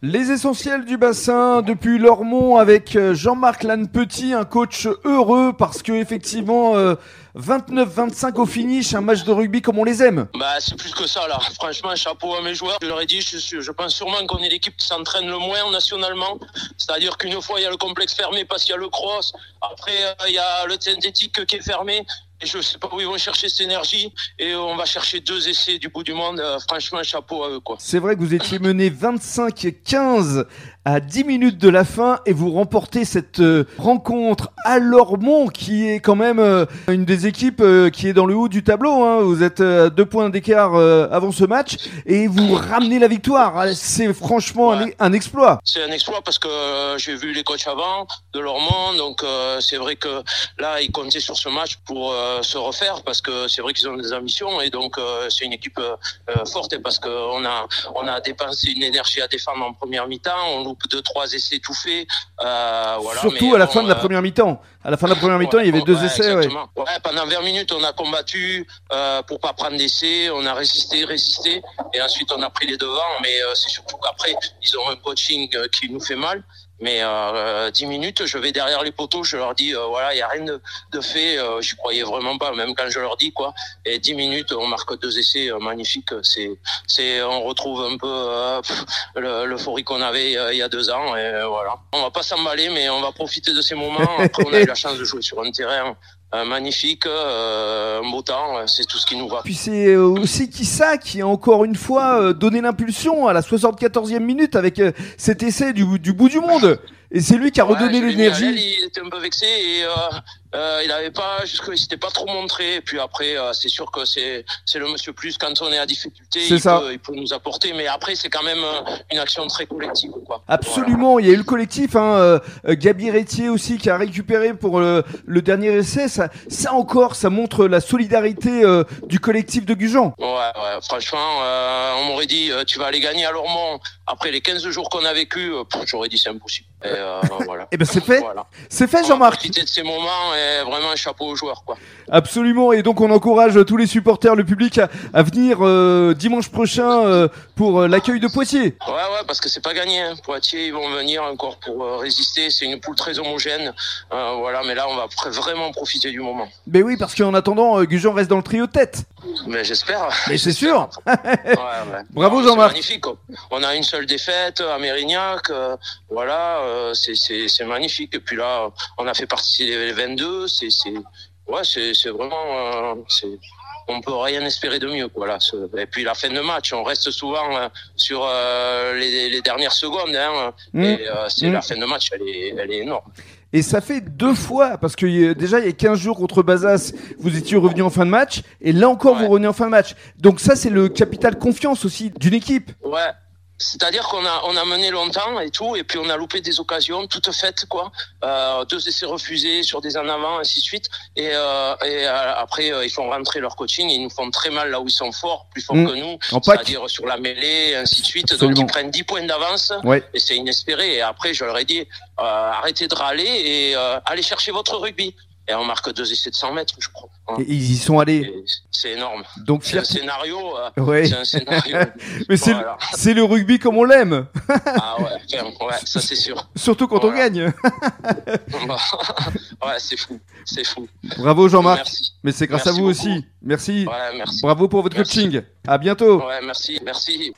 Les essentiels du bassin depuis Lormont avec euh, Jean-Marc Lannepetit, un coach heureux parce que effectivement 29-25 au finish, un match de rugby comme on les aime. Bah c'est plus que ça là. Franchement, chapeau à mes joueurs. Je leur ai dit, je, je pense sûrement qu'on est l'équipe qui s'entraîne le moins nationalement. C'est-à-dire qu'une fois il y a le complexe fermé parce qu'il y a le cross. Après euh, il y a le synthétique qui est fermé. Et je sais pas où ils vont chercher cette énergie. Et on va chercher deux essais du bout du monde. Euh, franchement, chapeau à eux, quoi. C'est vrai que vous étiez mené 25-15 à 10 minutes de la fin et vous remportez cette euh, rencontre à Lormont qui est quand même euh, une des équipes qui est dans le haut du tableau. Hein. Vous êtes à deux points d'écart avant ce match et vous ramenez la victoire. C'est franchement un, un, exploit. C'est un exploit parce que j'ai vu les coachs avant de Lormont. Donc c'est vrai que là, ils comptaient sur ce match pour euh, se refaire parce que c'est vrai qu'ils ont des ambitions et donc euh, c'est une équipe euh, forte et parce qu'on a on a dépensé une énergie à défendre en première mi-temps, on loupe deux trois essais tout faits. voilà, Surtout à la fin de la première mi-temps. À la fin de la première mi-temps, il y avait deux essais. Ouais. pendant 20 minutes, on a combattu pour pas prendre d'essais, on a résisté, résisté, et ensuite on a pris les devants. Mais c'est surtout qu'après, ils ont un coaching qui nous fait mal. Mais euh, 10 minutes, je vais derrière les poteaux, je leur dis, euh, voilà, il y a rien de, de fait. Euh, je croyais vraiment pas, même quand je leur dis quoi. Et 10 minutes, on marque deux essais euh, magnifiques. C'est, c'est, on retrouve un peu euh, l'euphorie qu'on avait il y a deux ans. Et voilà. On va pas s'emballer, mais on va profiter de ces moments. Après, on a eu la chance de jouer sur un terrain euh, magnifique, euh, beau temps, c'est tout ce qui nous va. Puis c'est euh, aussi Kissa qui a encore une fois euh, donné l'impulsion à la 74e minute avec cet essai du, du bout du monde. Et c'est lui qui a redonné l'énergie. Il était un peu vexé et euh, il n'avait pas, jusque, il s'était pas trop montré. Et puis après, euh, c'est sûr que c'est, c'est le monsieur plus quand on est à difficulté, il, ça. Peut, il peut nous apporter. Mais après, c'est quand même euh, une action très collective, quoi. Absolument. Voilà. Il y a eu le collectif, hein, euh, Gabi Rétier aussi qui a récupéré pour le, le dernier essai. Ça, ça encore, ça montre la solidarité euh, du collectif de Gujan. Ouais, ouais. Franchement, euh, on m'aurait dit, tu vas aller gagner à Lormont. Après les 15 jours qu'on a vécu, j'aurais dit c'est impossible. Et voilà. et ben c'est fait. Voilà. C'est fait, Jean-Marc. De ces moments vraiment un chapeau aux joueurs. Quoi. Absolument, et donc on encourage tous les supporters, le public à, à venir euh, dimanche prochain euh, pour euh, l'accueil de Poitiers. Ouais, ouais, parce que c'est pas gagné. Hein. Poitiers, ils vont venir encore pour euh, résister. C'est une poule très homogène. Voilà, mais là, on va vraiment profiter du moment. Mais oui, parce qu'en attendant, Gujan reste dans le trio tête. Mais j'espère. Mais c'est sûr. ouais, ouais. Bravo Jean-Marc. magnifique. On a une seule défaite à Mérignac. voilà, c'est magnifique. Et puis là, on a fait partie des 22 c'est c'est ouais c'est c'est vraiment euh, c'est on peut rien espérer de mieux voilà et puis la fin de match on reste souvent euh, sur euh, les, les, dernières secondes hein, mmh. et euh, c'est mmh. la fin de match elle est elle est énorme et ça fait deux fois, parce que déjà il y a 15 jours contre Bazas, vous étiez revenu en fin de match, et là encore ouais. vous revenez en fin de match. Donc ça c'est le capital confiance aussi d'une équipe. Ouais, c'est-à-dire qu'on a on a mené longtemps et tout, et puis on a loupé des occasions toutes faites quoi. Euh, deux essais refusés sur des en avant, ainsi de suite. Et, euh, et euh, après euh, ils font rentrer leur coaching, ils nous font très mal là où ils sont forts, plus forts mmh. que nous, c'est-à-dire sur la mêlée, ainsi de suite. Absolument. Donc ils prennent 10 points d'avance ouais. et c'est inespéré. Et après je leur ai dit euh, arrêtez de râler et euh, allez chercher votre rugby et on marque deux essais de 100 mètres, je crois. Hein. Et ils y sont allés. C'est énorme. Donc c'est un scénario. Euh, ouais. C'est un scénario. Mais c'est voilà. le, le, rugby comme on l'aime. ah ouais, ouais, ça c'est sûr. Surtout quand voilà. on gagne. ouais, c'est fou, c'est fou. Bravo Jean-Marc. Mais c'est grâce merci à vous beaucoup. aussi. Merci. Ouais, merci. Bravo pour votre merci. coaching. À bientôt. Ouais, merci, merci.